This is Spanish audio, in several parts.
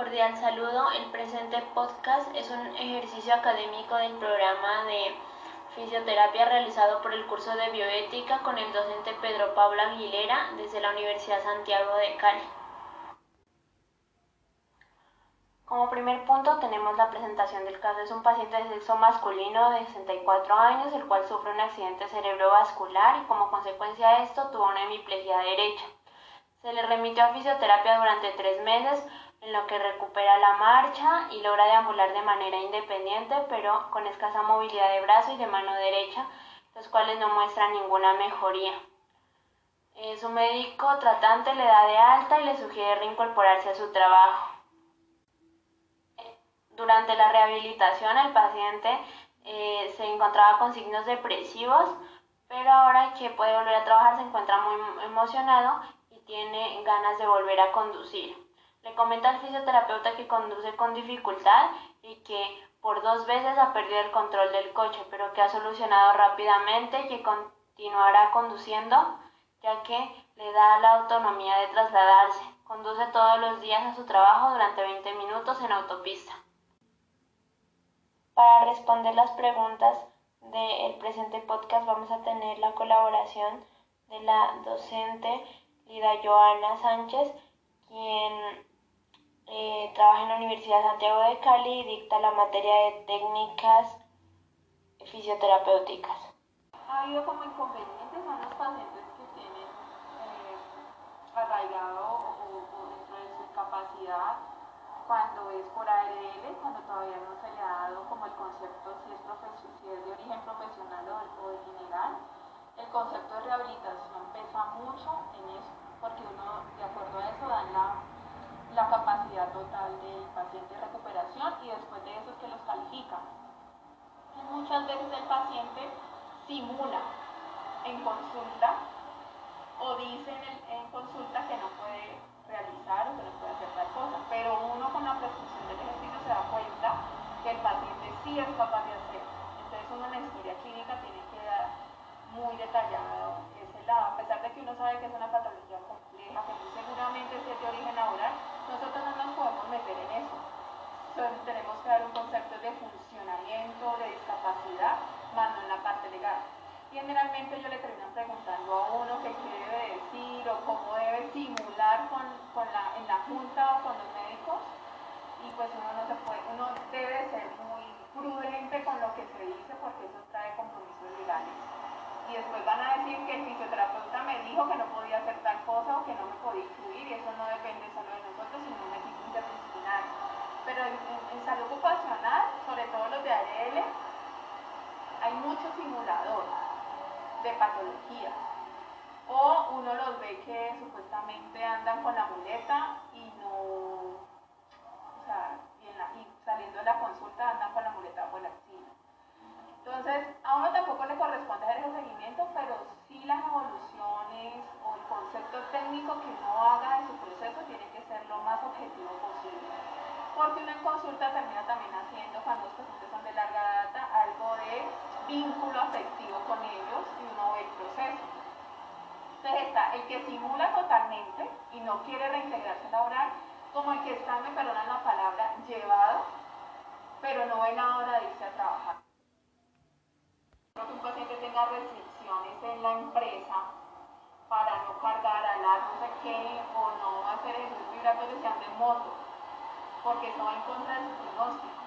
Cordial saludo. El presente podcast es un ejercicio académico del programa de fisioterapia realizado por el curso de bioética con el docente Pedro Pablo Aguilera desde la Universidad Santiago de Cali. Como primer punto tenemos la presentación del caso. Es un paciente de sexo masculino de 64 años, el cual sufre un accidente cerebrovascular y como consecuencia de esto tuvo una hemiplegia derecha. Se le remitió a fisioterapia durante tres meses, en lo que recupera la marcha y logra deambular de manera independiente, pero con escasa movilidad de brazo y de mano derecha, los cuales no muestran ninguna mejoría. Eh, su médico tratante le da de alta y le sugiere reincorporarse a su trabajo. Durante la rehabilitación el paciente eh, se encontraba con signos depresivos, pero ahora que puede volver a trabajar se encuentra muy emocionado y tiene ganas de volver a conducir. Le comenta al fisioterapeuta que conduce con dificultad y que por dos veces ha perdido el control del coche, pero que ha solucionado rápidamente y que continuará conduciendo, ya que le da la autonomía de trasladarse. Conduce todos los días a su trabajo durante 20 minutos en autopista. Para responder las preguntas del presente podcast vamos a tener la colaboración de la docente Lida Joana Sánchez, quien eh, trabaja en la Universidad de Santiago de Cali y dicta la materia de técnicas fisioterapéuticas. Ha habido como inconvenientes a los pacientes que tienen eh, arraigado o, o dentro de su capacidad cuando es por ARL, cuando todavía no se le ha dado como el concepto si es, si es de origen profesional o, de general, el concepto de rehabilitación pesa mucho en eso, porque uno, de acuerdo a eso, dan la, la capacidad total del paciente de recuperación y después de eso es que los califica. Muchas veces el paciente simula en consulta o dice en, consulta que no puede realizar o que no puede hacer tal cosa. Pero uno con la prescripción del ejercicio se da cuenta que el paciente sí es capaz de hacer. Entonces uno en la historia clínica tiene que dar muy detallado ese lado. A pesar de que uno sabe que es una patología compleja, que muy seguramente es de origen laboral, nosotros no nos podemos meter en eso. Que dar un concepto de funcionamiento, de discapacidad, más no en la parte legal generalmente yo le termino preguntando a uno qué debe decir o cómo debe simular con, con la, en la junta o con los médicos y pues uno no se puede, uno debe ser muy prudente con lo que se dice porque eso trae compromisos legales. Y después van a decir que el fisioterapeuta me dijo que no podía hacer tal cosa o que no me podía incluir y eso no depende solo de nosotros, sino de un equipo interdisciplinario. Pero en, salud ocupacional, sobre todo los de ARL, hay mucho simulador de patología. O uno los ve que supuestamente andan con la muleta y no, o sea, y, en la, y saliendo de la consulta andan con la muleta por la esquina. Entonces, a uno tampoco le corresponde hacer ese seguimiento, pero sí las evoluciones o el concepto técnico que uno haga en su proceso tiene que ser lo más objetivo posible. Porque uno en consulta termina también haciendo, cuando los pacientes son de larga data, algo de vínculo afectivo con ellos y uno ve el proceso. Entonces está el que simula totalmente y no quiere reintegrarse laboral, como el que está, me perdonan la palabra, llevado, pero no ve la hora de irse a trabajar. Que un paciente tenga restricciones en la empresa para no cargar, alar, no sé qué, o no hacer ejercicios vibratorios que ande en moto, porque eso va en contra de su pronóstico.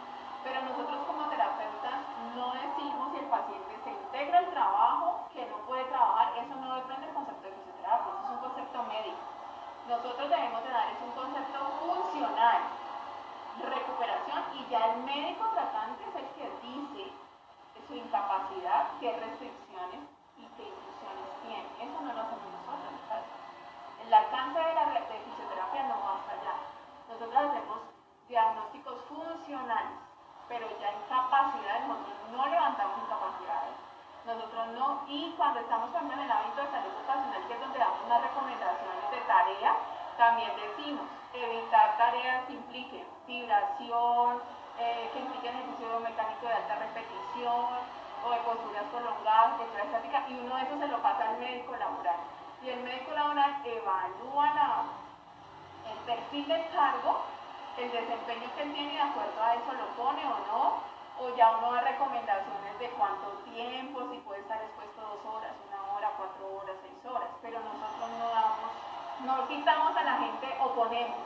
Pero nosotros como terapeutas no decimos si el paciente se integra al trabajo, que no puede trabajar, eso no depende del concepto de fisioterapia, eso es un concepto médico. Nosotros debemos de dar es un concepto funcional, recuperación, y ya el médico tratante es el que dice su incapacidad, qué restricciones y qué inclusiones tiene. Eso no lo hacemos nosotros. El alcance de la de fisioterapia no va hasta allá. Nosotros hacemos diagnósticos funcionales pero ya incapacidades, nosotros no levantamos incapacidades. Nosotros no, y cuando estamos también en el hábito de salud ocupacional, que es donde damos unas recomendaciones de tarea, también decimos evitar tareas que impliquen vibración, eh, que impliquen ejercicio mecánico de alta repetición o de posturas prolongadas, postura estática, y uno de esos se lo pasa al médico laboral. Y el médico laboral evalúa el perfil del cargo el desempeño que tiene de acuerdo a eso lo pone o no, o ya uno da recomendaciones de cuánto tiempo, si puede estar expuesto dos horas, una hora, cuatro horas, seis horas, pero nosotros no damos, no quitamos a la gente o ponemos.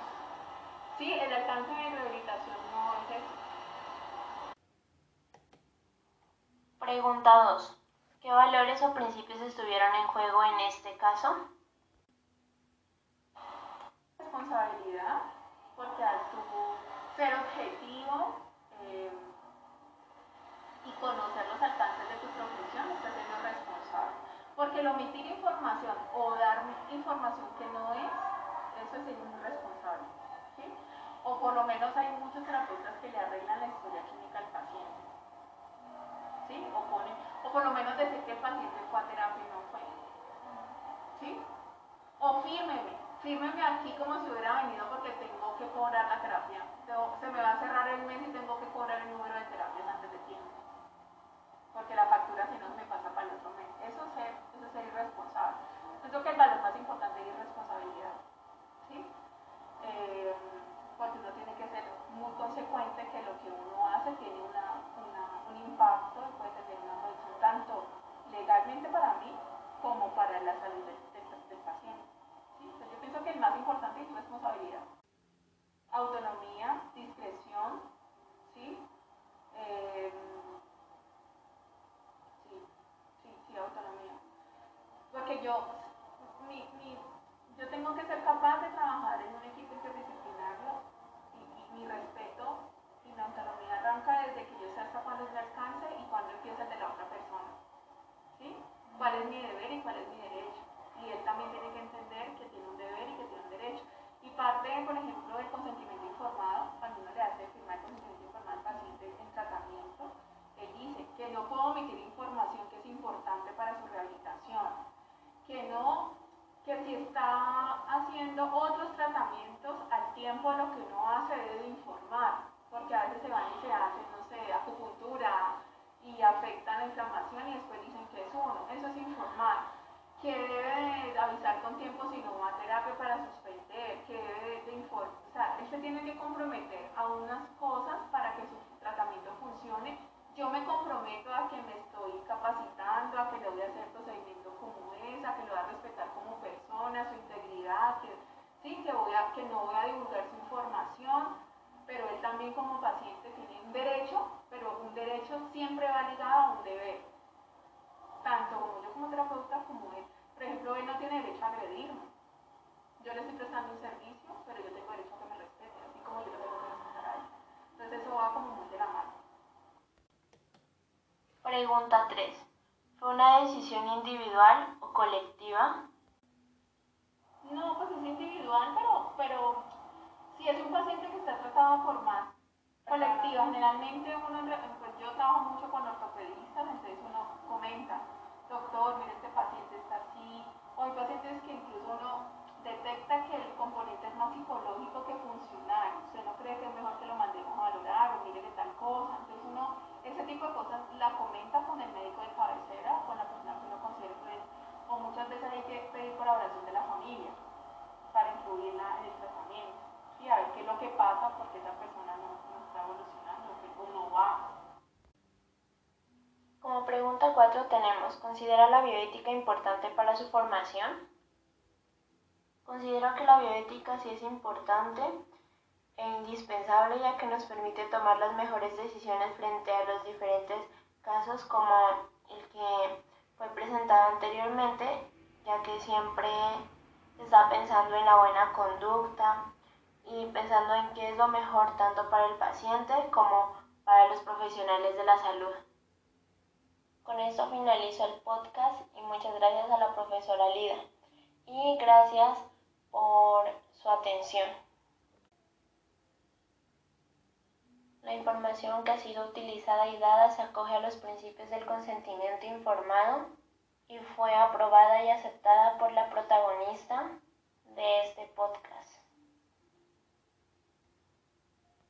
Sí, el alcance de rehabilitación no es eso. Pregunta 2. ¿Qué valores o principios estuvieron en juego en este caso? Responsabilidad, porque al tu ser objetivo conocer los alcances de tu profesión, estás siendo responsable. Porque el omitir información o dar información que no es, eso es ser un responsable. ¿sí? O por lo menos hay muchos terapeutas que le arreglan la historia clínica al paciente. ¿sí? O, pone, o por lo menos decir que el paciente fue a terapia y no fue. ¿sí? O fírmeme, fírmeme aquí como si hubiera venido porque tengo que cobrar la terapia. Se me va a cerrar el mes y tengo que cobrar el número de terapias. Porque la factura si no me pasa para el otro mes. Eso es ser, eso es ser irresponsable. Yo creo que el valor más importante es irresponsabilidad. ¿sí? Eh, porque uno tiene que ser muy consecuente que lo que uno hace tiene una, un impacto y puede tener una producción tanto legalmente para mí como para la salud del, paciente. Entonces yo pienso que el más importante es responsabilidad. Autonomía, discreción, ¿sí? Eh, sí, sí, autonomía. Porque yo, mi, yo tengo que ser capaz de trabajar en un equipo interdisciplinario y, mi respeto y mi autonomía arranca desde que yo sé hasta cuándo es mi alcance y cuándo empieza el de la otra persona. ¿Sí? ¿Cuál es mi deber y cuál es mi derecho? Y él también tiene que entender que tiene un deber y que tiene un derecho. Y parte, por ejemplo, del consentimiento informado, cuando uno le hace firmar el consentimiento informado al paciente en tratamiento, él dice que no puedo omitir información que es importante para su rehabilitación, que no que si está haciendo otros tratamientos al tiempo lo que uno hace debe informar, porque a veces se van y se hacen, no sé, acupuntura y afectan la inflamación y después dicen que es uno. Eso es informar. Que debe avisar con tiempo si no va a terapia para suspender, que debe de, informar. O sea, él se tiene que comprometer a unas cosas para que su tratamiento funcione. Yo me comprometo a que me estoy capacitando, a que le voy a hacer procedimiento como es, a que lo voy a respetar como persona, su integridad, que, sí, que, no voy a divulgar su información, pero él también como paciente tiene un derecho, pero un derecho siempre va ligado a un deber. Tanto como yo como terapeuta como él. Por ejemplo, él no tiene derecho a agredirme. Yo le estoy prestando un servicio, pero yo tengo derecho a que me respete, así como yo le tengo que respetar a él. Entonces eso va como muy de la mano. Pregunta 3. ¿Fue una decisión individual o colectiva? No, pues es individual, pero, pero si es un paciente que está tratado por más colectiva, generalmente uno, pues yo trabajo mucho con ortopedistas, entonces uno comenta, doctor, mire este paciente está así, o hay pacientes que incluso uno detecta que el componente es más psicológico que funcional, usted no cree que es mejor que lo mandemos a valorar o mire que tal cosa, entonces uno, ese tipo de cosas la comenta con el médico de cabecera, con la persona que uno considera o muchas veces hay que pedir colaboración de la familia para incluirla en el tratamiento y a ver qué es lo que pasa porque esa persona no, está evolucionando o no va. Como pregunta 4 tenemos, ¿considera la bioética importante para su formación? Considero que la bioética sí es importante e indispensable ya que nos permite tomar las mejores decisiones frente a los diferentes casos como el que fue presentado anteriormente, ya que siempre se está pensando en la buena conducta y pensando en qué es lo mejor tanto para el paciente como para los profesionales de la salud. Con esto finalizo el podcast y muchas gracias a la profesora Lida y gracias por su atención. La información que ha sido utilizada y dada se acoge a los principios del consentimiento informado y fue aprobada y aceptada por la protagonista de este podcast.